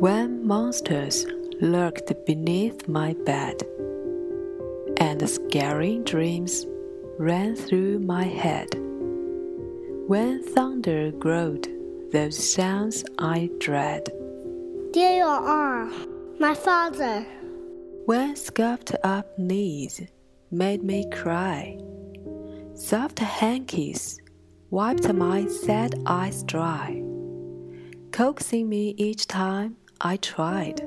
When monsters lurked beneath my bed, and scary dreams ran through my head. When thunder growled those sounds I dread. There you are, my father. When scuffed up knees made me cry. Soft hankies wiped my sad eyes dry, coaxing me each time I tried.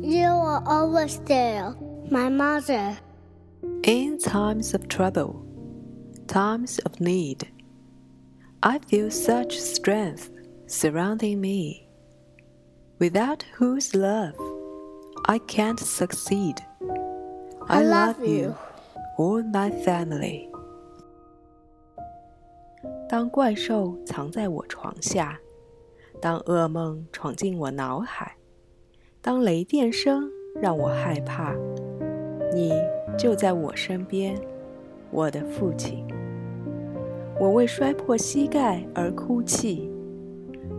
You are always there, my mother. In times of trouble, times of need, I feel such strength surrounding me, without whose love I can't succeed. I love you. all my family. 当怪兽藏在我床下，当噩梦闯进我脑海， 当雷电声让我害怕，你就在我身边，我的父亲。我为摔破膝盖而哭泣，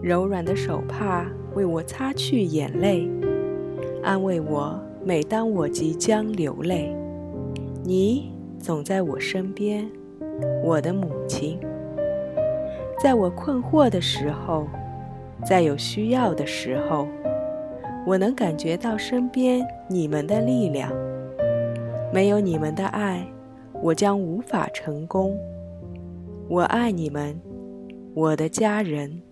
柔软的手帕为我擦去眼泪，安慰我每当我即将流泪。你总在我身边，我的母亲。在我困惑的时候，在有需要的时候，我能感觉到身边你们的力量。没有你们的爱我将无法成功。我爱你们我的家人。